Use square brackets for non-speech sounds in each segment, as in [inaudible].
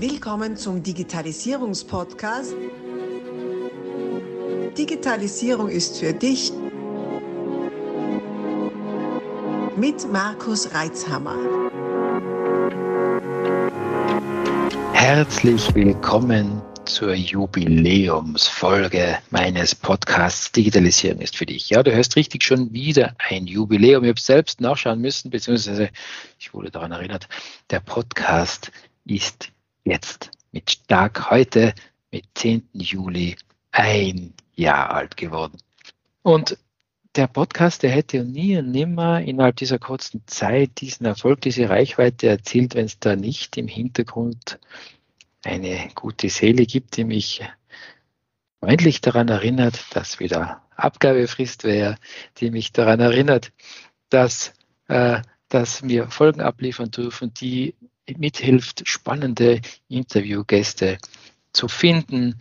Willkommen zum Digitalisierungspodcast. Digitalisierung ist für dich mit Markus Reitzhammer. Herzlich willkommen zur Jubiläumsfolge meines Podcasts Digitalisierung ist für dich. Ja, du hörst richtig schon wieder ein Jubiläum. Ich habe selbst nachschauen müssen, beziehungsweise ich wurde daran erinnert, der Podcast ist jetzt mit Tag heute, mit 10. Juli, ein Jahr alt geworden. Und der Podcast, der hätte nie und nimmer innerhalb dieser kurzen Zeit diesen Erfolg, diese Reichweite erzielt, wenn es da nicht im Hintergrund eine gute Seele gibt, die mich freundlich daran erinnert, dass wieder Abgabefrist wäre, die mich daran erinnert, dass, äh, dass wir Folgen abliefern dürfen, die mithilft, spannende Interviewgäste zu finden,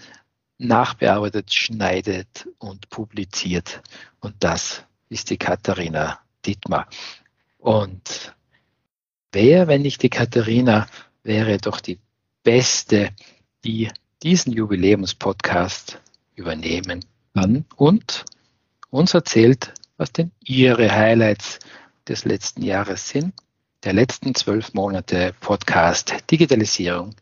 nachbearbeitet, schneidet und publiziert. Und das ist die Katharina Dittmar. Und wer, wenn nicht die Katharina, wäre doch die Beste, die diesen Jubiläumspodcast übernehmen kann und uns erzählt, was denn ihre Highlights des letzten Jahres sind. Der letzten zwölf Monate Podcast Digitalisierung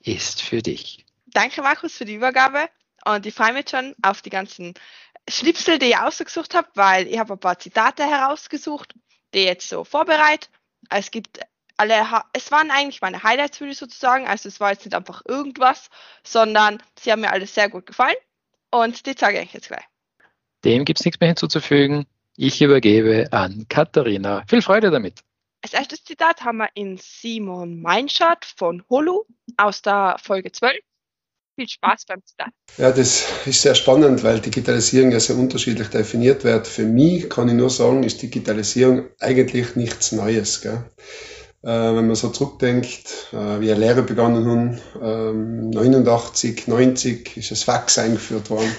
ist für dich. Danke, Markus, für die Übergabe. Und ich freue mich schon auf die ganzen Schnipsel, die ich ausgesucht habe, weil ich habe ein paar Zitate herausgesucht, die ich jetzt so vorbereite. Es gibt alle, es waren eigentlich meine Highlights, würde ich sozusagen. Also es war jetzt nicht einfach irgendwas, sondern sie haben mir alle sehr gut gefallen. Und die zeige ich jetzt gleich. Dem gibt es nichts mehr hinzuzufügen. Ich übergebe an Katharina. Viel Freude damit. Als erstes Zitat haben wir in Simon Meinschardt von Holu aus der Folge 12. Viel Spaß beim Zitat. Ja, das ist sehr spannend, weil Digitalisierung ja sehr unterschiedlich definiert wird. Für mich kann ich nur sagen, ist Digitalisierung eigentlich nichts Neues. Gell? Äh, wenn man so zurückdenkt, äh, wie Lehre begonnen haben, 89, ähm, 90 ist das Fax eingeführt worden.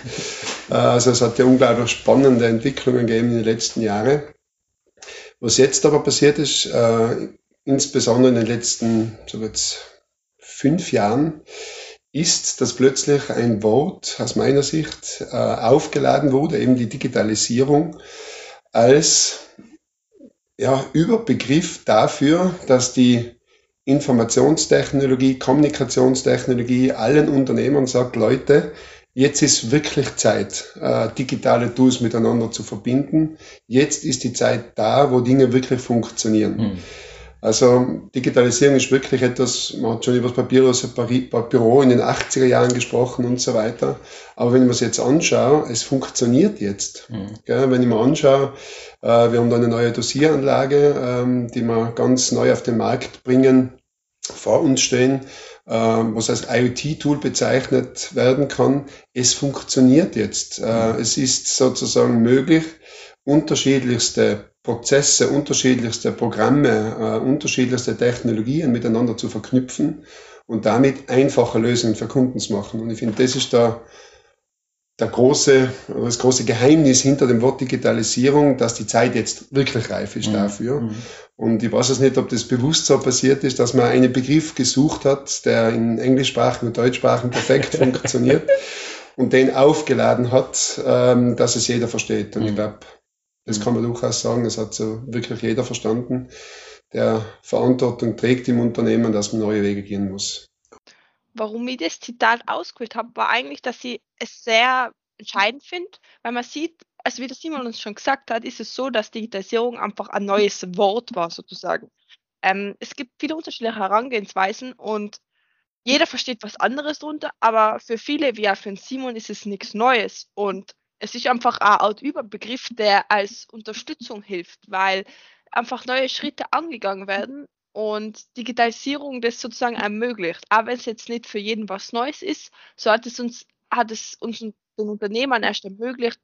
Äh, also es hat ja unglaublich spannende Entwicklungen gegeben in den letzten Jahren. Was jetzt aber passiert ist, insbesondere in den letzten so jetzt fünf Jahren, ist, dass plötzlich ein Wort aus meiner Sicht aufgeladen wurde, eben die Digitalisierung, als ja, Überbegriff dafür, dass die Informationstechnologie, Kommunikationstechnologie allen Unternehmern sagt, Leute, jetzt ist wirklich Zeit, äh, digitale Tools miteinander zu verbinden. Jetzt ist die Zeit da, wo Dinge wirklich funktionieren. Mhm. Also Digitalisierung ist wirklich etwas, man hat schon über das Papierlose Büro in den 80er Jahren gesprochen und so weiter. Aber wenn ich mir das jetzt anschaue, es funktioniert jetzt. Mhm. Wenn ich mir anschaue, äh, wir haben da eine neue Dosieranlage, ähm, die wir ganz neu auf den Markt bringen, vor uns stehen, was als IoT-Tool bezeichnet werden kann. Es funktioniert jetzt. Äh. Es ist sozusagen möglich, unterschiedlichste Prozesse, unterschiedlichste Programme, äh, unterschiedlichste Technologien miteinander zu verknüpfen und damit einfache Lösungen für Kunden zu machen. Und ich finde, das ist der, der große, das große Geheimnis hinter dem Wort Digitalisierung, dass die Zeit jetzt wirklich reif ist mhm. dafür. Mhm. Und ich weiß es nicht, ob das bewusst so passiert ist, dass man einen Begriff gesucht hat, der in englischsprachigen und deutschsprachigen perfekt [laughs] funktioniert und den aufgeladen hat, ähm, dass es jeder versteht. Und mhm. ich glaube, das kann man durchaus sagen, das hat so wirklich jeder verstanden, der Verantwortung trägt im Unternehmen, dass man neue Wege gehen muss. Warum ich das Zitat ausgewählt habe, war eigentlich, dass ich es sehr entscheidend finde, weil man sieht, also wie der Simon uns schon gesagt hat, ist es so, dass Digitalisierung einfach ein neues Wort war, sozusagen. Ähm, es gibt viele unterschiedliche Herangehensweisen und jeder versteht was anderes darunter, aber für viele, wie auch für Simon, ist es nichts Neues. Und es ist einfach eine Art Überbegriff, der als Unterstützung hilft, weil einfach neue Schritte angegangen werden und Digitalisierung das sozusagen ermöglicht. Auch wenn es jetzt nicht für jeden was Neues ist, so hat es uns, hat es uns den Unternehmern erst ermöglicht,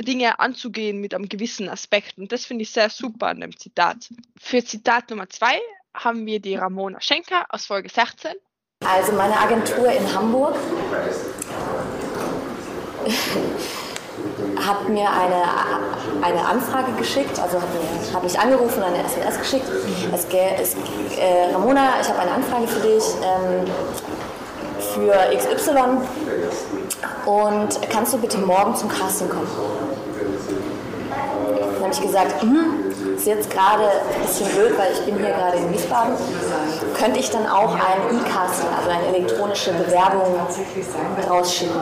Dinge anzugehen mit einem gewissen Aspekt. Und das finde ich sehr super an dem Zitat. Für Zitat Nummer zwei haben wir die Ramona Schenker aus Folge 16. Also meine Agentur in Hamburg hat mir eine eine Anfrage geschickt, also hat, mir, hat mich angerufen, eine SMS geschickt. Es, es, äh, Ramona, ich habe eine Anfrage für dich ähm, für XY und kannst du bitte morgen zum Casting kommen? Dann habe ich gesagt, hm, ist jetzt gerade ein bisschen blöd, weil ich bin hier gerade in Wiesbaden. Könnte ich dann auch ein E-Casting, also eine elektronische Bewerbung rausschicken?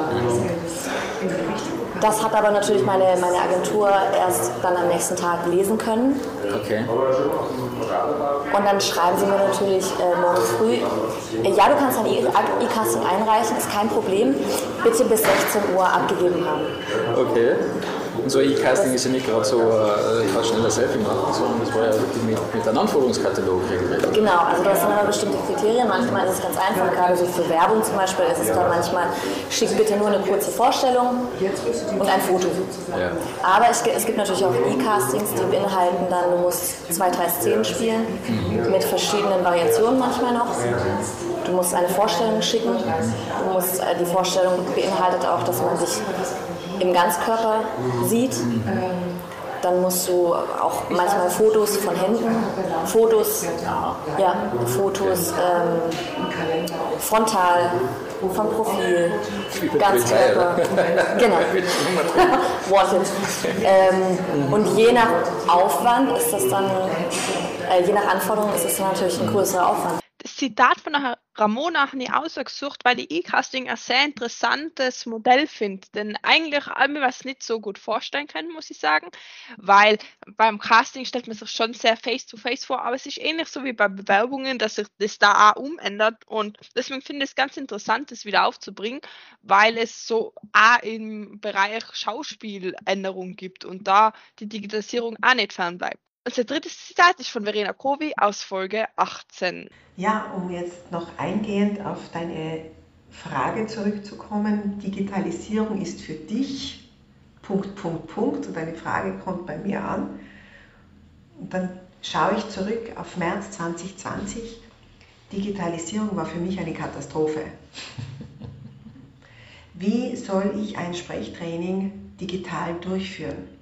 Das hat aber natürlich meine, meine Agentur erst dann am nächsten Tag lesen können. Okay. Und dann schreiben sie mir natürlich äh, morgen früh, äh, ja, du kannst ein E-Casting einreichen, ist kein Problem, bitte bis 16 Uhr abgegeben haben. Okay. Und so E-Casting ist ja nicht gerade so, äh, ich kann schnell ein Selfie machen, sondern das war ja mit, mit einem Anforderungskatalog regelrecht. Genau, also das sind immer bestimmte Kriterien. Manchmal ist es ganz einfach, gerade so für Werbung zum Beispiel ist es dann manchmal, schick bitte nur eine kurze Vorstellung und ein Foto. Ja. Aber es, es gibt natürlich auch E-Castings, die beinhalten dann, du musst zwei, drei Szenen spielen, mit verschiedenen Variationen manchmal noch. Du musst eine Vorstellung schicken. Du musst, äh, die Vorstellung beinhaltet auch, dass man sich im Ganzkörper sieht. Dann musst du auch manchmal Fotos von Händen, Fotos, ja, Fotos ähm, frontal, vom Profil, Ganzkörper. Genau. [laughs] Wanted. Ähm, und je nach Aufwand ist das dann, äh, je nach Anforderung ist es dann natürlich ein größerer Aufwand. Zitat von der Ramona habe ich ausgesucht, weil ich E-Casting ein sehr interessantes Modell finde. Denn eigentlich habe ich was nicht so gut vorstellen können, muss ich sagen. Weil beim Casting stellt man sich schon sehr face-to-face -face vor, aber es ist ähnlich so wie bei Bewerbungen, dass sich das da auch umändert. Und deswegen finde ich es ganz interessant, das wieder aufzubringen, weil es so auch im Bereich Schauspiel Änderungen gibt und da die Digitalisierung auch nicht fernbleibt. Unser drittes Zitat ist von Verena Kovi aus Folge 18. Ja, um jetzt noch eingehend auf deine Frage zurückzukommen, Digitalisierung ist für dich, Punkt, Punkt, Punkt, und deine Frage kommt bei mir an. Und dann schaue ich zurück auf März 2020. Digitalisierung war für mich eine Katastrophe. [laughs] Wie soll ich ein Sprechtraining digital durchführen?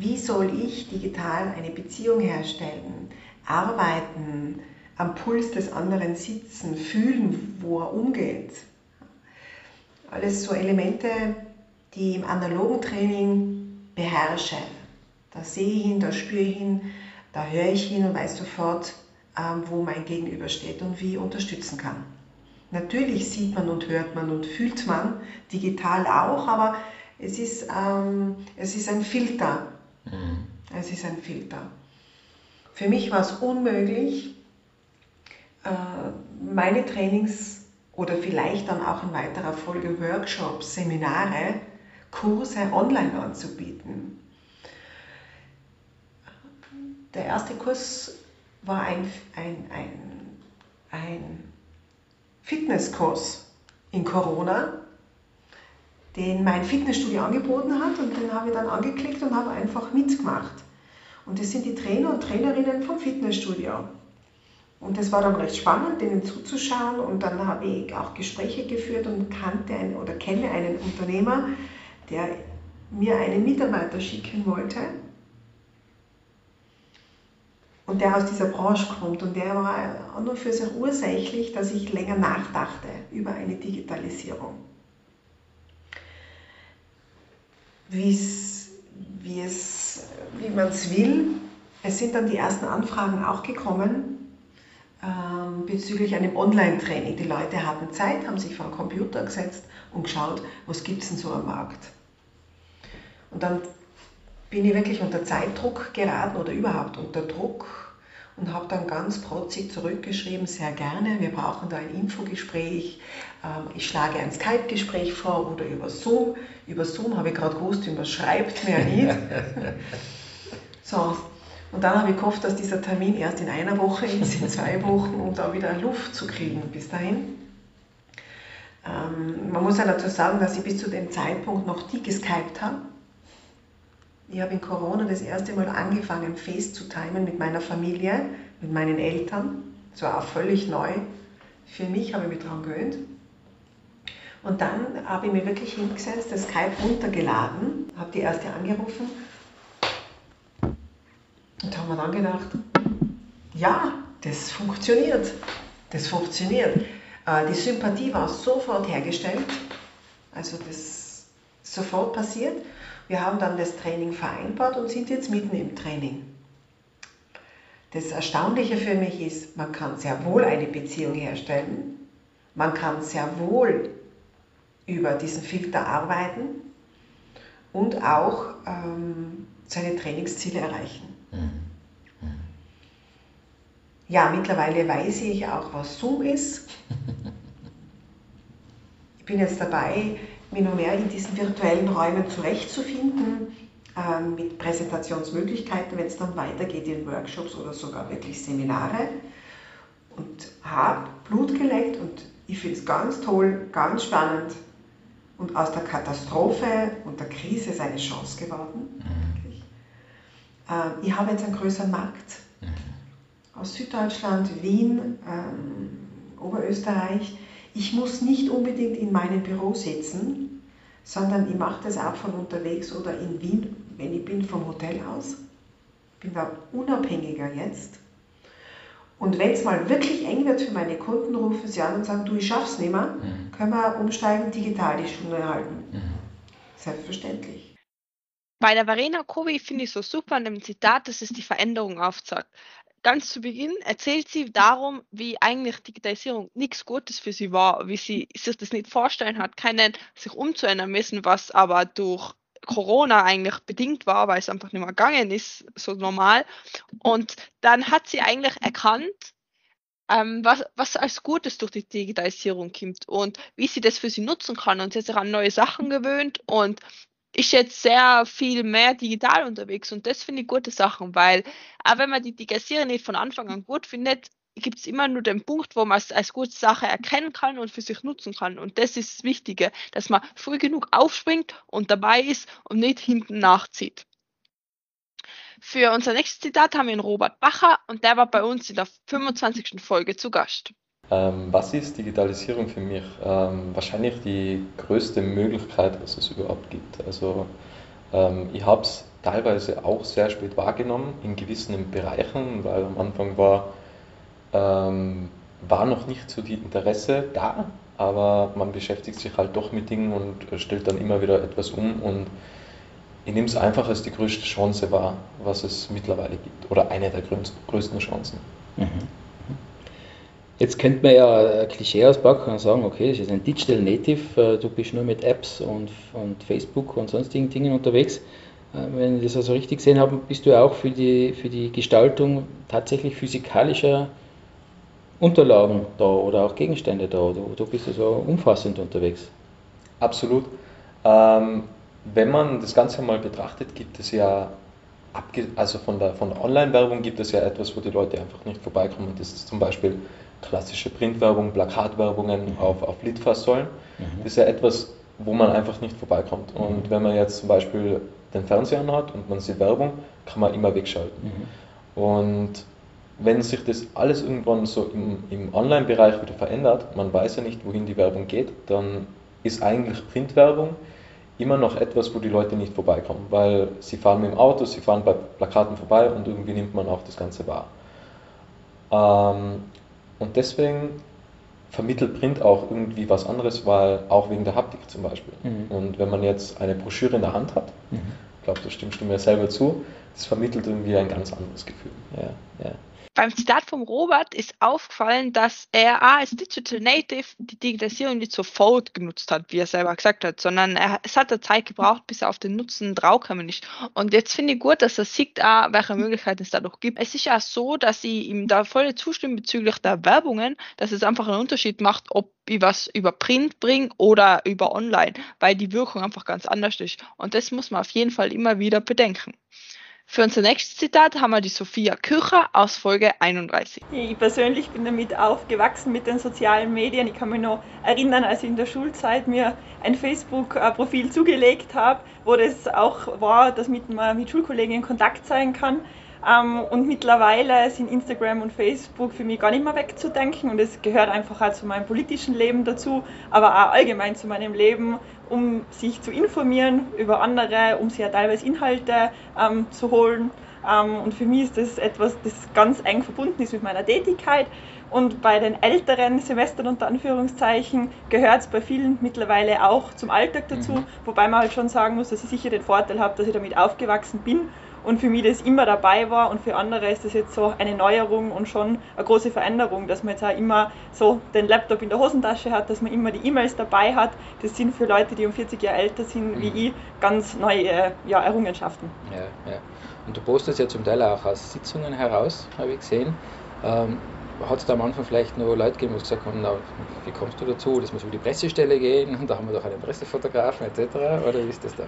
Wie soll ich digital eine Beziehung herstellen, arbeiten, am Puls des anderen sitzen, fühlen, wo er umgeht? Alles so Elemente, die im analogen Training beherrsche. Da sehe ich hin, da spüre ich hin, da höre ich hin und weiß sofort, ähm, wo mein Gegenüber steht und wie ich unterstützen kann. Natürlich sieht man und hört man und fühlt man digital auch, aber es ist, ähm, es ist ein Filter Mhm. Es ist ein Filter. Für mich war es unmöglich, äh, meine Trainings oder vielleicht dann auch in weiterer Folge Workshops, Seminare, Kurse online anzubieten. Der erste Kurs war ein, ein, ein, ein Fitnesskurs in Corona den mein Fitnessstudio angeboten hat und den habe ich dann angeklickt und habe einfach mitgemacht. Und das sind die Trainer und Trainerinnen vom Fitnessstudio. Und das war dann recht spannend, denen zuzuschauen und dann habe ich auch Gespräche geführt und kannte einen, oder kenne einen Unternehmer, der mir einen Mitarbeiter schicken wollte und der aus dieser Branche kommt und der war auch nur für sich ursächlich, dass ich länger nachdachte über eine Digitalisierung. Wie's, wie, man es will. Es sind dann die ersten Anfragen auch gekommen ähm, bezüglich einem Online-Training. Die Leute hatten Zeit, haben sich vor den Computer gesetzt und geschaut, was gibt es denn so am Markt. Und dann bin ich wirklich unter Zeitdruck geraten oder überhaupt unter Druck und habe dann ganz protzig zurückgeschrieben, sehr gerne, wir brauchen da ein Infogespräch, ähm, ich schlage ein Skype-Gespräch vor oder über Zoom. Über Zoom habe ich gerade gewusst, wie man schreibt, mehr nicht. [laughs] so, und dann habe ich gehofft, dass dieser Termin erst in einer Woche ist, in zwei Wochen, um da wieder Luft zu kriegen bis dahin. Ähm, man muss ja dazu sagen, dass ich bis zu dem Zeitpunkt noch die geskypt habe ich habe in Corona das erste Mal angefangen, Face zu timen mit meiner Familie, mit meinen Eltern. Das war auch völlig neu. Für mich habe ich mich daran gewöhnt. Und dann habe ich mir wirklich hingesetzt, das Skype runtergeladen, habe die erste angerufen haben wir dann gedacht, ja, das funktioniert. Das funktioniert. Äh, die Sympathie war sofort hergestellt, also das sofort passiert. Wir haben dann das Training vereinbart und sind jetzt mitten im Training. Das Erstaunliche für mich ist, man kann sehr wohl eine Beziehung herstellen, man kann sehr wohl über diesen Filter arbeiten und auch ähm, seine Trainingsziele erreichen. Mhm. Ja, mittlerweile weiß ich auch, was Zoom ist. [laughs] Ich bin jetzt dabei, mich noch mehr in diesen virtuellen Räumen zurechtzufinden, äh, mit Präsentationsmöglichkeiten, wenn es dann weitergeht in Workshops oder sogar wirklich Seminare. Und habe Blut geleckt und ich finde es ganz toll, ganz spannend und aus der Katastrophe und der Krise ist eine Chance geworden. Mhm. Äh, ich habe jetzt einen größeren Markt. Mhm. Aus Süddeutschland, Wien, ähm, Oberösterreich ich muss nicht unbedingt in meinem Büro sitzen, sondern ich mache das auch von unterwegs oder in Wien, wenn ich bin, vom Hotel aus. Ich bin da unabhängiger jetzt. Und wenn es mal wirklich eng wird für meine Kunden, rufen sie an und sagen, du, ich schaff's nicht mehr, mhm. können wir umsteigen, digital die Stunde halten. Mhm. Selbstverständlich. Bei der Verena Kovi finde ich so super an dem Zitat, dass es die Veränderung aufzeigt ganz zu Beginn erzählt sie darum, wie eigentlich Digitalisierung nichts Gutes für sie war, wie sie sich das nicht vorstellen hat, keinen sich umzuändern müssen, was aber durch Corona eigentlich bedingt war, weil es einfach nicht mehr gegangen ist, so normal. Und dann hat sie eigentlich erkannt, ähm, was, was als Gutes durch die Digitalisierung kommt und wie sie das für sie nutzen kann. Und sie hat sich an neue Sachen gewöhnt und ist jetzt sehr viel mehr digital unterwegs und das finde ich gute Sachen, weil auch wenn man die Digitalisierung nicht von Anfang an gut findet, gibt es immer nur den Punkt, wo man es als gute Sache erkennen kann und für sich nutzen kann. Und das ist das Wichtige, dass man früh genug aufspringt und dabei ist und nicht hinten nachzieht. Für unser nächstes Zitat haben wir einen Robert Bacher und der war bei uns in der 25. Folge zu Gast. Ähm, was ist Digitalisierung für mich? Ähm, wahrscheinlich die größte Möglichkeit, was es überhaupt gibt. Also ähm, ich habe es teilweise auch sehr spät wahrgenommen in gewissen Bereichen, weil am Anfang war, ähm, war noch nicht so die Interesse da, aber man beschäftigt sich halt doch mit Dingen und stellt dann immer wieder etwas um und ich nehme es einfach als die größte Chance wahr, was es mittlerweile gibt oder eine der größten Chancen. Mhm. Jetzt könnte man ja Klischee auspacken und sagen, okay, das ist ein Digital Native, äh, du bist nur mit Apps und, und Facebook und sonstigen Dingen unterwegs. Äh, wenn ich das also richtig gesehen habe, bist du auch für die, für die Gestaltung tatsächlich physikalischer Unterlagen da oder auch Gegenstände da. Du, du bist also umfassend unterwegs. Absolut. Ähm, wenn man das Ganze mal betrachtet, gibt es ja, also von der, von der Online-Werbung gibt es ja etwas, wo die Leute einfach nicht vorbeikommen. Das ist zum Beispiel klassische Printwerbung, Plakatwerbungen mhm. auf, auf Litfaßsäulen. Mhm. Das ist ja etwas, wo man einfach nicht vorbeikommt. Mhm. Und wenn man jetzt zum Beispiel den Fernseher hat und man sieht Werbung, kann man immer wegschalten. Mhm. Und wenn sich das alles irgendwann so im, im Online-Bereich wieder verändert, man weiß ja nicht, wohin die Werbung geht, dann ist eigentlich Printwerbung immer noch etwas, wo die Leute nicht vorbeikommen, weil sie fahren mit dem Auto, sie fahren bei Plakaten vorbei und irgendwie nimmt man auch das Ganze wahr. Ähm, und deswegen vermittelt Print auch irgendwie was anderes, weil auch wegen der Haptik zum Beispiel. Mhm. Und wenn man jetzt eine Broschüre in der Hand hat, mhm. ich glaube, da stimmst du mir selber zu, das vermittelt irgendwie ein ganz anderes Gefühl. Ja, ja beim Zitat vom Robert ist aufgefallen, dass er als Digital Native die Digitalisierung nicht sofort genutzt hat, wie er selber gesagt hat, sondern er, es hat eine Zeit gebraucht, bis er auf den Nutzen draufgekommen ist. Und jetzt finde ich gut, dass er sieht, auch, welche Möglichkeiten es dadurch gibt. Es ist ja so, dass ich ihm da voll zustimme bezüglich der Werbungen, dass es einfach einen Unterschied macht, ob ich was über Print bringe oder über Online, weil die Wirkung einfach ganz anders ist. Und das muss man auf jeden Fall immer wieder bedenken. Für unser nächstes Zitat haben wir die Sophia Kücher aus Folge 31. Ich persönlich bin damit aufgewachsen mit den sozialen Medien. Ich kann mich noch erinnern, als ich in der Schulzeit mir ein Facebook-Profil zugelegt habe, wo das auch war, dass man mit Schulkollegen in Kontakt sein kann. Ähm, und mittlerweile sind Instagram und Facebook für mich gar nicht mehr wegzudenken und es gehört einfach auch zu meinem politischen Leben dazu, aber auch allgemein zu meinem Leben, um sich zu informieren über andere, um sich ja teilweise Inhalte ähm, zu holen. Ähm, und für mich ist das etwas, das ganz eng verbunden ist mit meiner Tätigkeit. Und bei den älteren Semestern unter Anführungszeichen gehört es bei vielen mittlerweile auch zum Alltag dazu, mhm. wobei man halt schon sagen muss, dass ich sicher den Vorteil habe, dass ich damit aufgewachsen bin und für mich das immer dabei war und für andere ist das jetzt so eine Neuerung und schon eine große Veränderung, dass man jetzt auch immer so den Laptop in der Hosentasche hat, dass man immer die E-Mails dabei hat. Das sind für Leute, die um 40 Jahre älter sind wie mhm. ich, ganz neue ja, Errungenschaften. Ja, ja. Und du postest ja zum Teil auch aus Sitzungen heraus, habe ich gesehen. Ähm, hat es da am Anfang vielleicht noch Leute gegeben, die gesagt haben, na, wie kommst du dazu, das muss über die Pressestelle gehen und [laughs] da haben wir doch einen Pressefotografen etc. Oder wie ist das da?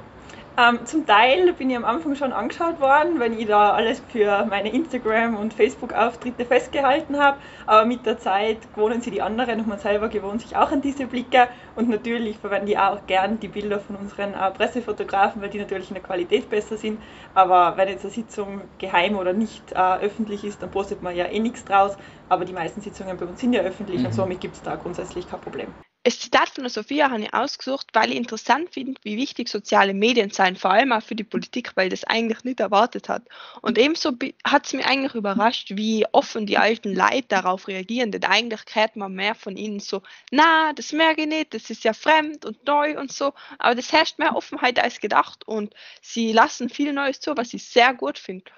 Ähm, zum Teil bin ich am Anfang schon angeschaut worden, wenn ich da alles für meine Instagram- und Facebook-Auftritte festgehalten habe. Aber mit der Zeit gewohnen sie die anderen und man selber gewohnt sich auch an diese Blicke. Und natürlich verwende ich auch gern die Bilder von unseren äh, Pressefotografen, weil die natürlich in der Qualität besser sind. Aber wenn jetzt eine Sitzung geheim oder nicht äh, öffentlich ist, dann postet man ja eh nichts draus. Aber die meisten Sitzungen bei uns sind ja öffentlich mhm. und somit gibt es da grundsätzlich kein Problem. Das Zitat von der Sophia habe ich ausgesucht, weil ich interessant finde, wie wichtig soziale Medien sind, vor allem auch für die Politik, weil das eigentlich nicht erwartet hat. Und ebenso hat es mich eigentlich überrascht, wie offen die alten Leute darauf reagieren, denn eigentlich hört man mehr von ihnen so, na, das merke ich nicht, das ist ja fremd und neu und so, aber das herrscht mehr Offenheit als gedacht und sie lassen viel Neues zu, was ich sehr gut finde.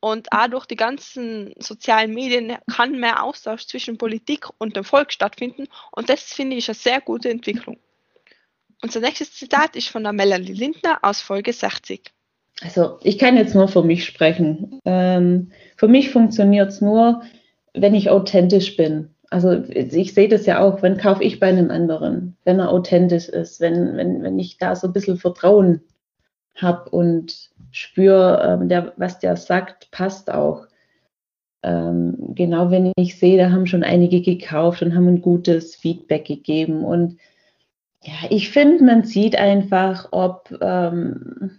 Und auch durch die ganzen sozialen Medien kann mehr Austausch zwischen Politik und dem Volk stattfinden. Und das finde ich eine sehr gute Entwicklung. Unser nächstes Zitat ist von der Melanie Lindner aus Folge 60. Also ich kann jetzt nur für mich sprechen. Ähm, für mich funktioniert es nur, wenn ich authentisch bin. Also ich sehe das ja auch, wenn kaufe ich bei einem anderen, wenn er authentisch ist, wenn, wenn, wenn ich da so ein bisschen Vertrauen habe und spüre, ähm, der, was der sagt, passt auch. Ähm, genau wenn ich sehe, da haben schon einige gekauft und haben ein gutes Feedback gegeben. Und ja, ich finde, man sieht einfach, ob ähm,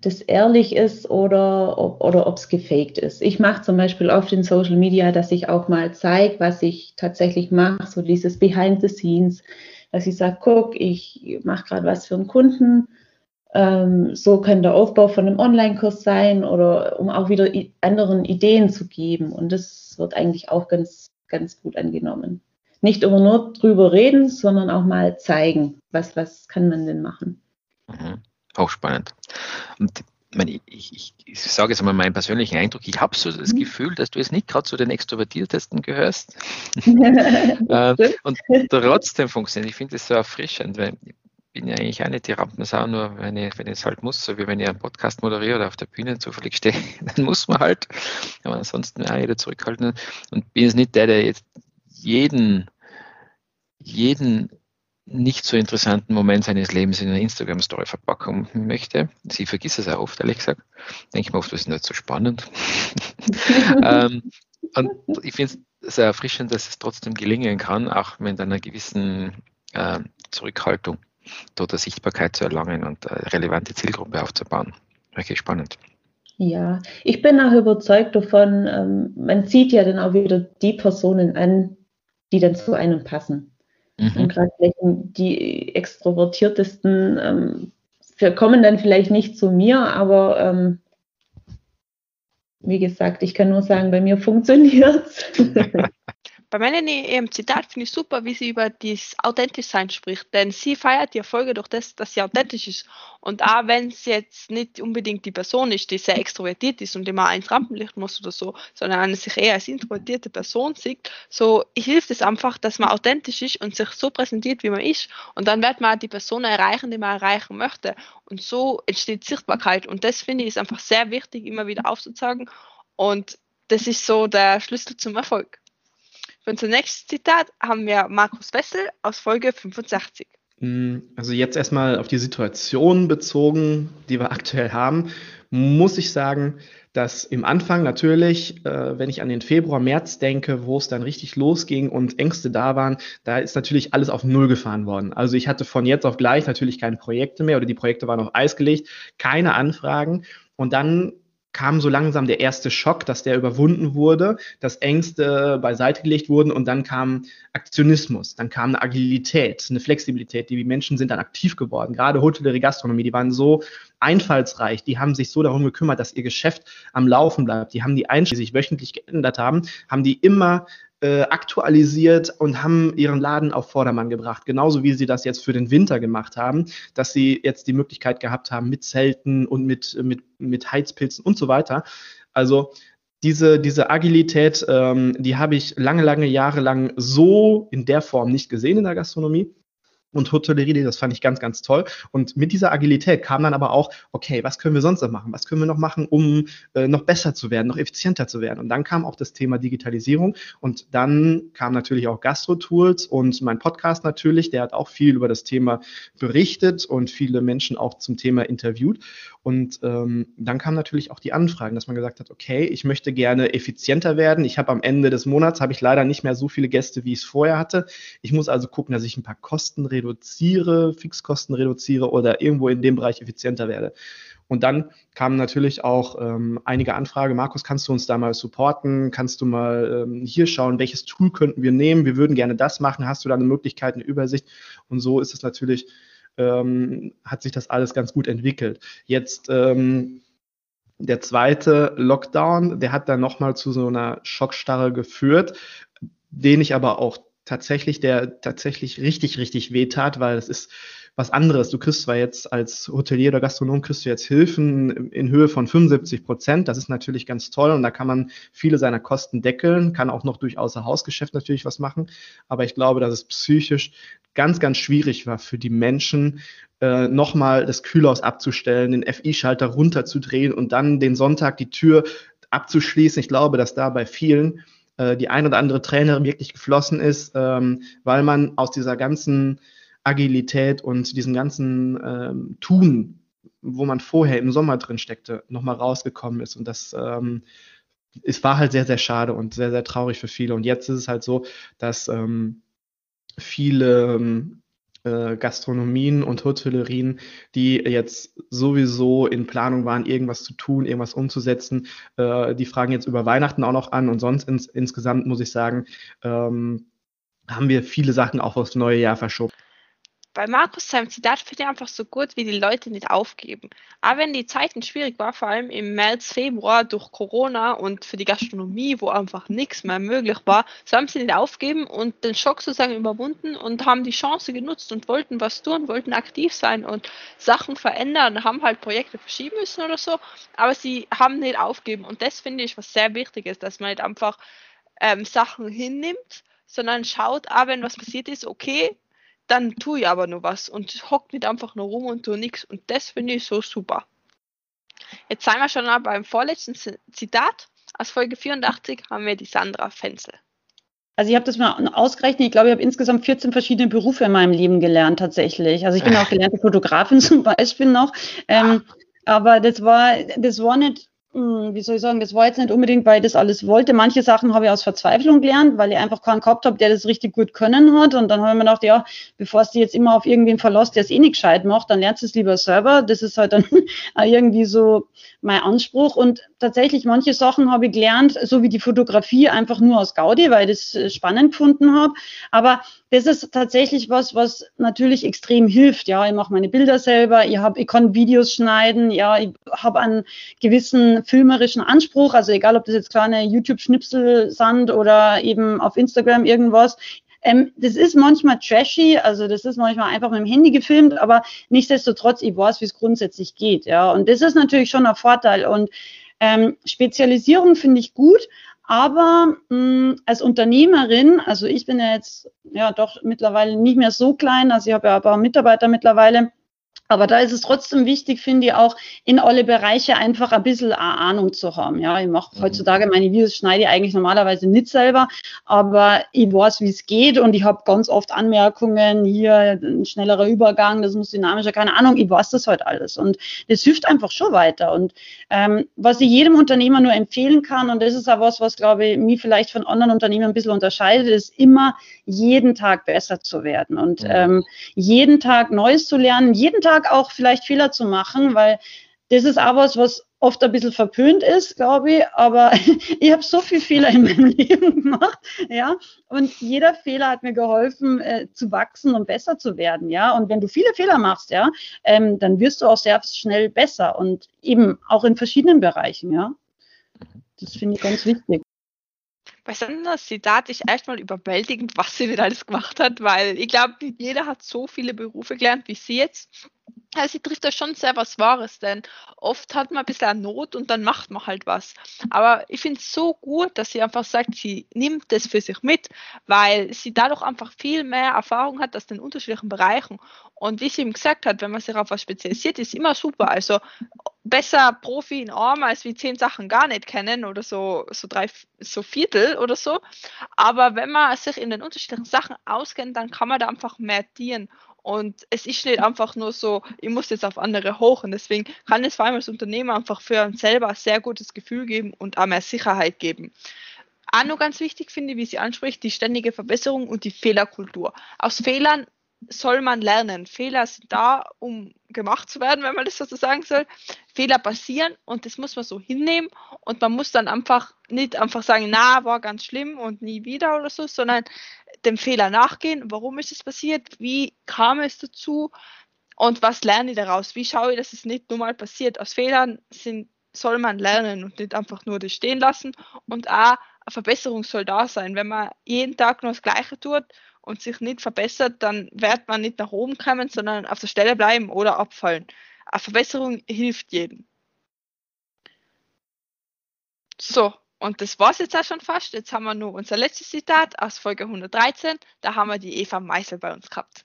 das ehrlich ist oder ob oder es gefaked ist. Ich mache zum Beispiel oft in Social Media, dass ich auch mal zeige, was ich tatsächlich mache, so dieses Behind the Scenes, dass ich sage, guck, ich mache gerade was für einen Kunden ähm, so kann der Aufbau von einem Online-Kurs sein oder um auch wieder anderen Ideen zu geben. Und das wird eigentlich auch ganz, ganz gut angenommen. Nicht immer nur drüber reden, sondern auch mal zeigen, was, was kann man denn machen. Mhm. Auch spannend. Und ich, ich, ich, sage jetzt einmal meinen persönlichen Eindruck, ich habe so das mhm. Gefühl, dass du jetzt nicht gerade zu den Extrovertiertesten gehörst. [laughs] äh, und trotzdem funktioniert. Ich finde es so erfrischend, weil bin ja eigentlich auch nicht die Rampensau, nur wenn ich, wenn ich es halt muss, so wie wenn ich einen Podcast moderiere oder auf der Bühne zufällig stehe, [laughs] dann muss man halt, aber ansonsten auch jeder zurückhalten und bin jetzt nicht der, der jetzt jeden, jeden nicht so interessanten Moment seines Lebens in einer Instagram-Story verpacken möchte. Sie vergisst es auch oft, ehrlich gesagt. Denke ich mir oft, das ist nicht so spannend. [laughs] ähm, und ich finde es sehr erfrischend, dass es trotzdem gelingen kann, auch mit einer gewissen äh, Zurückhaltung dort eine Sichtbarkeit zu erlangen und eine relevante Zielgruppe aufzubauen. Wirklich spannend. Ja, ich bin auch überzeugt davon, ähm, man zieht ja dann auch wieder die Personen an, die dann zu einem passen. Mhm. Und gerade die extrovertiertesten ähm, kommen dann vielleicht nicht zu mir, aber ähm, wie gesagt, ich kann nur sagen, bei mir [laughs] funktioniert es. [laughs] Bei Melanie im Zitat finde ich super, wie sie über das Authentischsein spricht, denn sie feiert die Erfolge durch das, dass sie authentisch ist. Und auch wenn es jetzt nicht unbedingt die Person ist, die sehr extrovertiert ist und immer eins Rampenlicht muss oder so, sondern eine sich eher als introvertierte Person sieht, so hilft es einfach, dass man authentisch ist und sich so präsentiert, wie man ist. Und dann wird man die Person erreichen, die man erreichen möchte. Und so entsteht Sichtbarkeit. Und das finde ich ist einfach sehr wichtig, immer wieder aufzuzeigen. Und das ist so der Schlüssel zum Erfolg. Für unser nächstes Zitat haben wir Markus Wessel aus Folge 65. Mm, also jetzt erstmal auf die Situation bezogen, die wir [laughs] aktuell haben, muss ich sagen, dass im Anfang natürlich, äh, wenn ich an den Februar, März denke, wo es dann richtig losging und Ängste da waren, da ist natürlich alles auf Null gefahren worden. Also ich hatte von jetzt auf gleich natürlich keine Projekte mehr oder die Projekte waren auf Eis gelegt, keine Anfragen und dann kam so langsam der erste Schock, dass der überwunden wurde, dass Ängste beiseite gelegt wurden und dann kam Aktionismus, dann kam eine Agilität, eine Flexibilität. Die Menschen sind dann aktiv geworden. Gerade Hotellerie, Gastronomie, die waren so einfallsreich, die haben sich so darum gekümmert, dass ihr Geschäft am Laufen bleibt. Die haben die Einstellungen, die sich wöchentlich geändert haben, haben die immer äh, aktualisiert und haben ihren Laden auf Vordermann gebracht. Genauso wie sie das jetzt für den Winter gemacht haben, dass sie jetzt die Möglichkeit gehabt haben mit Zelten und mit, mit, mit Heizpilzen und so weiter. Also diese, diese Agilität, ähm, die habe ich lange, lange Jahre lang so in der Form nicht gesehen in der Gastronomie und Hotellerie, das fand ich ganz, ganz toll. Und mit dieser Agilität kam dann aber auch, okay, was können wir sonst noch machen? Was können wir noch machen, um äh, noch besser zu werden, noch effizienter zu werden? Und dann kam auch das Thema Digitalisierung und dann kam natürlich auch Gastro-Tools und mein Podcast natürlich, der hat auch viel über das Thema berichtet und viele Menschen auch zum Thema interviewt. Und ähm, dann kamen natürlich auch die Anfragen, dass man gesagt hat, okay, ich möchte gerne effizienter werden. Ich habe am Ende des Monats, habe ich leider nicht mehr so viele Gäste, wie ich es vorher hatte. Ich muss also gucken, dass ich ein paar Kosten reduziere, Fixkosten reduziere oder irgendwo in dem Bereich effizienter werde. Und dann kamen natürlich auch ähm, einige Anfragen. Markus, kannst du uns da mal supporten? Kannst du mal ähm, hier schauen, welches Tool könnten wir nehmen? Wir würden gerne das machen. Hast du da eine Möglichkeit, eine Übersicht? Und so ist es natürlich ähm, hat sich das alles ganz gut entwickelt. Jetzt ähm, der zweite Lockdown, der hat dann nochmal zu so einer Schockstarre geführt, den ich aber auch tatsächlich, der tatsächlich richtig, richtig wehtat, weil es ist was anderes. Du kriegst zwar jetzt als Hotelier oder Gastronom kriegst du jetzt Hilfen in Höhe von 75 Prozent. Das ist natürlich ganz toll und da kann man viele seiner Kosten deckeln, kann auch noch durch Außerhausgeschäft natürlich was machen. Aber ich glaube, dass es psychisch ganz, ganz schwierig war für die Menschen, äh, nochmal das Kühlhaus abzustellen, den FI-Schalter runterzudrehen und dann den Sonntag die Tür abzuschließen. Ich glaube, dass da bei vielen äh, die ein oder andere Träne wirklich geflossen ist, ähm, weil man aus dieser ganzen Agilität und diesem ganzen ähm, Tun, wo man vorher im Sommer drin steckte, nochmal rausgekommen ist. Und das ähm, es war halt sehr, sehr schade und sehr, sehr traurig für viele. Und jetzt ist es halt so, dass ähm, viele ähm, äh, Gastronomien und Hotellerien, die jetzt sowieso in Planung waren, irgendwas zu tun, irgendwas umzusetzen, äh, die fragen jetzt über Weihnachten auch noch an und sonst ins, insgesamt muss ich sagen, ähm, haben wir viele Sachen auch aufs neue Jahr verschoben bei Markus seinem Zitat finde ich einfach so gut, wie die Leute nicht aufgeben. Aber wenn die Zeiten schwierig war, vor allem im März, Februar durch Corona und für die Gastronomie, wo einfach nichts mehr möglich war, so haben sie nicht aufgeben und den Schock sozusagen überwunden und haben die Chance genutzt und wollten was tun, wollten aktiv sein und Sachen verändern, haben halt Projekte verschieben müssen oder so, aber sie haben nicht aufgeben und das finde ich was sehr wichtig ist, dass man nicht einfach ähm, Sachen hinnimmt, sondern schaut, ah, wenn was passiert ist, okay, dann tue ich aber nur was und hock nicht einfach nur rum und tue nichts. Und das finde ich so super. Jetzt sind wir schon mal beim vorletzten Zitat. Aus Folge 84 haben wir die Sandra Fenzel. Also ich habe das mal ausgerechnet. Ich glaube, ich habe insgesamt 14 verschiedene Berufe in meinem Leben gelernt tatsächlich. Also ich bin auch gelernte Fotografin [laughs] zum Beispiel noch. Ähm, aber das war, das war nicht wie soll ich sagen, das war jetzt nicht unbedingt, weil ich das alles wollte. Manche Sachen habe ich aus Verzweiflung gelernt, weil ich einfach keinen gehabt habe, der das richtig gut können hat. Und dann habe ich mir gedacht, ja, bevor du jetzt immer auf irgendwen verlässt, der es eh nicht gescheit macht, dann lernst du es lieber selber. Das ist halt dann [laughs] irgendwie so mein Anspruch. Und tatsächlich, manche Sachen habe ich gelernt, so wie die Fotografie, einfach nur aus Gaudi, weil ich das äh, spannend gefunden habe. Aber das ist tatsächlich was, was natürlich extrem hilft. Ja, ich mache meine Bilder selber, ich, hab, ich kann Videos schneiden, ja, ich habe einen gewissen filmerischen Anspruch, also egal, ob das jetzt kleine YouTube-Schnipsel sind oder eben auf Instagram irgendwas. Ähm, das ist manchmal trashy, also das ist manchmal einfach mit dem Handy gefilmt, aber nichtsdestotrotz, ich weiß, wie es grundsätzlich geht. Ja, und das ist natürlich schon ein Vorteil. Und ähm, Spezialisierung finde ich gut, aber mh, mm, als Unternehmerin, also ich bin ja jetzt ja doch mittlerweile nicht mehr so klein, also ich habe ja ein paar Mitarbeiter mittlerweile, aber da ist es trotzdem wichtig, finde ich auch, in alle Bereiche einfach ein bisschen Ahnung zu haben. Ja, ich mache mhm. heutzutage meine Videos, schneide ich eigentlich normalerweise nicht selber, aber ich weiß, wie es geht und ich habe ganz oft Anmerkungen, hier ein schnellerer Übergang, das muss dynamischer, keine Ahnung, ich weiß das heute halt alles. Und das hilft einfach schon weiter. Und ähm, was ich jedem Unternehmer nur empfehlen kann, und das ist auch was, was, glaube ich, mich vielleicht von anderen Unternehmen ein bisschen unterscheidet, ist immer jeden Tag besser zu werden und mhm. ähm, jeden Tag Neues zu lernen, jeden Tag Tag auch vielleicht Fehler zu machen, weil das ist auch was, was oft ein bisschen verpönt ist, glaube ich, aber [laughs] ich habe so viele Fehler in meinem [laughs] Leben gemacht, ja, und jeder Fehler hat mir geholfen, äh, zu wachsen und besser zu werden, ja, und wenn du viele Fehler machst, ja, ähm, dann wirst du auch sehr schnell besser und eben auch in verschiedenen Bereichen, ja. Das finde ich ganz wichtig. Bei Sanders Zitat ist erstmal überwältigend, was sie wieder alles gemacht hat, weil ich glaube, jeder hat so viele Berufe gelernt wie sie jetzt. Also sie trifft da schon sehr was Wahres, denn oft hat man ein bisschen Not und dann macht man halt was. Aber ich finde es so gut, dass sie einfach sagt, sie nimmt das für sich mit, weil sie dadurch einfach viel mehr Erfahrung hat aus den unterschiedlichen Bereichen. Und wie sie ihm gesagt hat, wenn man sich auf was spezialisiert, ist immer super. Also besser Profi in Arm, als wie zehn Sachen gar nicht kennen oder so, so drei, so Viertel oder so. Aber wenn man sich in den unterschiedlichen Sachen auskennt, dann kann man da einfach mehr dienen. Und es ist nicht einfach nur so, ich muss jetzt auf andere hoch. Und deswegen kann es vor allem als Unternehmer einfach für uns selber ein sehr gutes Gefühl geben und auch mehr Sicherheit geben. Auch noch ganz wichtig finde ich, wie sie anspricht, die ständige Verbesserung und die Fehlerkultur. Aus Fehlern soll man lernen. Fehler sind da, um gemacht zu werden, wenn man das so sagen soll. Fehler passieren und das muss man so hinnehmen und man muss dann einfach nicht einfach sagen, na, war ganz schlimm und nie wieder oder so, sondern dem Fehler nachgehen. Warum ist es passiert? Wie kam es dazu? Und was lerne ich daraus? Wie schaue ich, dass es nicht nur mal passiert? Aus Fehlern sind, soll man lernen und nicht einfach nur das stehen lassen. Und auch eine Verbesserung soll da sein. Wenn man jeden Tag nur das Gleiche tut und sich nicht verbessert, dann wird man nicht nach oben kommen, sondern auf der Stelle bleiben oder abfallen. Eine Verbesserung hilft jedem. So, und das war es jetzt auch schon fast. Jetzt haben wir nur unser letztes Zitat aus Folge 113. Da haben wir die Eva Meißel bei uns gehabt.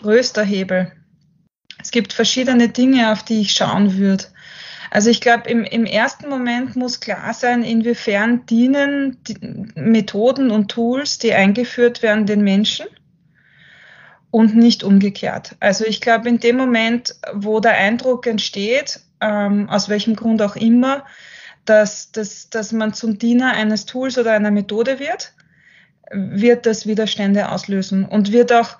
Größter Hebel. Es gibt verschiedene Dinge, auf die ich schauen würde. Also ich glaube, im, im ersten Moment muss klar sein, inwiefern dienen Methoden und Tools, die eingeführt werden, den Menschen und nicht umgekehrt. Also ich glaube, in dem Moment, wo der Eindruck entsteht, ähm, aus welchem Grund auch immer, dass, dass, dass man zum Diener eines Tools oder einer Methode wird, wird das Widerstände auslösen und wird auch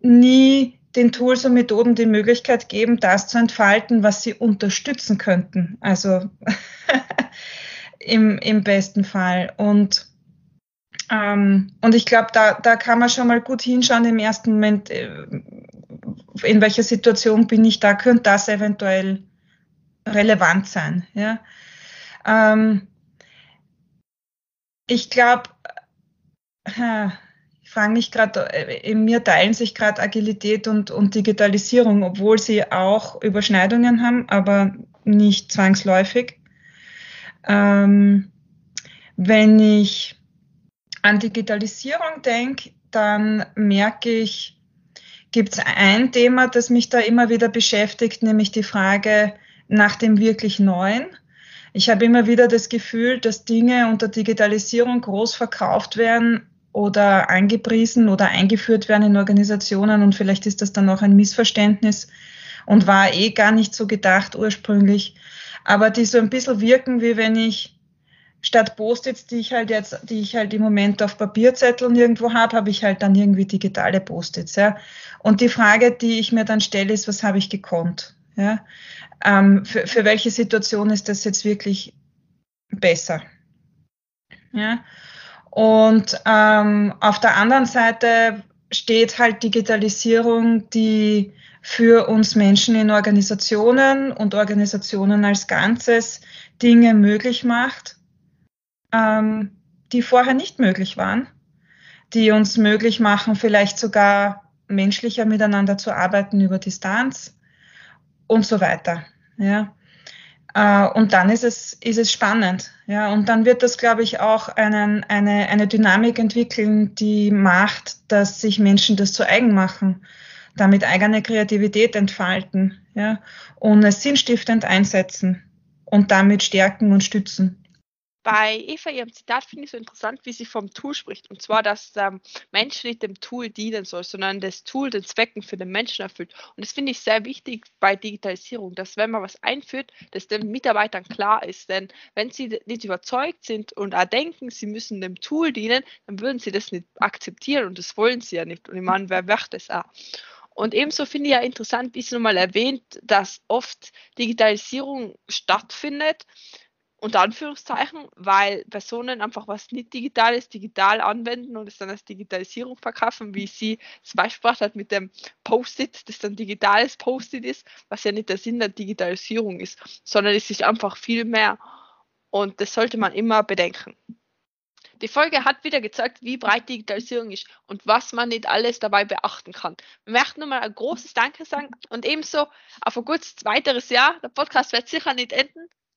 nie den Tools und Methoden die Möglichkeit geben, das zu entfalten, was sie unterstützen könnten. Also [laughs] im, im besten Fall. Und, ähm, und ich glaube, da, da kann man schon mal gut hinschauen im ersten Moment, äh, in welcher Situation bin ich da, könnte das eventuell relevant sein. Ja? Ähm, ich glaube, äh, frage mich gerade, äh, in mir teilen sich gerade Agilität und, und Digitalisierung, obwohl sie auch Überschneidungen haben, aber nicht zwangsläufig. Ähm, wenn ich an Digitalisierung denke, dann merke ich, gibt es ein Thema, das mich da immer wieder beschäftigt, nämlich die Frage nach dem wirklich Neuen. Ich habe immer wieder das Gefühl, dass Dinge unter Digitalisierung groß verkauft werden, oder angepriesen oder eingeführt werden in Organisationen und vielleicht ist das dann auch ein Missverständnis und war eh gar nicht so gedacht ursprünglich, aber die so ein bisschen wirken, wie wenn ich statt Post-its, die ich halt jetzt, die ich halt im Moment auf Papierzetteln irgendwo habe, habe ich halt dann irgendwie digitale Post-its, ja. Und die Frage, die ich mir dann stelle, ist, was habe ich gekonnt, ja? Ähm, für, für welche Situation ist das jetzt wirklich besser, ja? Und ähm, auf der anderen Seite steht halt Digitalisierung, die für uns Menschen in Organisationen und Organisationen als Ganzes Dinge möglich macht, ähm, die vorher nicht möglich waren, die uns möglich machen, vielleicht sogar menschlicher miteinander zu arbeiten über Distanz und so weiter. Ja. Äh, und dann ist es, ist es spannend. Ja, und dann wird das, glaube ich, auch einen, eine, eine Dynamik entwickeln, die macht, dass sich Menschen das zu eigen machen, damit eigene Kreativität entfalten, ja, und es sinnstiftend einsetzen und damit stärken und stützen bei Eva, ihrem Zitat, finde ich so interessant, wie sie vom Tool spricht. Und zwar, dass der Mensch nicht dem Tool dienen soll, sondern das Tool den Zwecken für den Menschen erfüllt. Und das finde ich sehr wichtig bei Digitalisierung, dass wenn man was einführt, dass den Mitarbeitern klar ist. Denn wenn sie nicht überzeugt sind und denken, sie müssen dem Tool dienen, dann würden sie das nicht akzeptieren und das wollen sie ja nicht. Und ich meine, wer wird das auch? Und ebenso finde ich ja interessant, wie es nochmal erwähnt, dass oft Digitalisierung stattfindet, unter Anführungszeichen, weil Personen einfach was nicht digital ist, digital anwenden und es dann als Digitalisierung verkaufen, wie sie es beispielsweise hat mit dem Post-it, das dann digitales Post-it ist, was ja nicht der Sinn der Digitalisierung ist, sondern es ist einfach viel mehr. Und das sollte man immer bedenken. Die Folge hat wieder gezeigt, wie breit Digitalisierung ist und was man nicht alles dabei beachten kann. Wir möchten nochmal ein großes Danke sagen und ebenso auf ein kurzes weiteres Jahr. Der Podcast wird sicher nicht enden,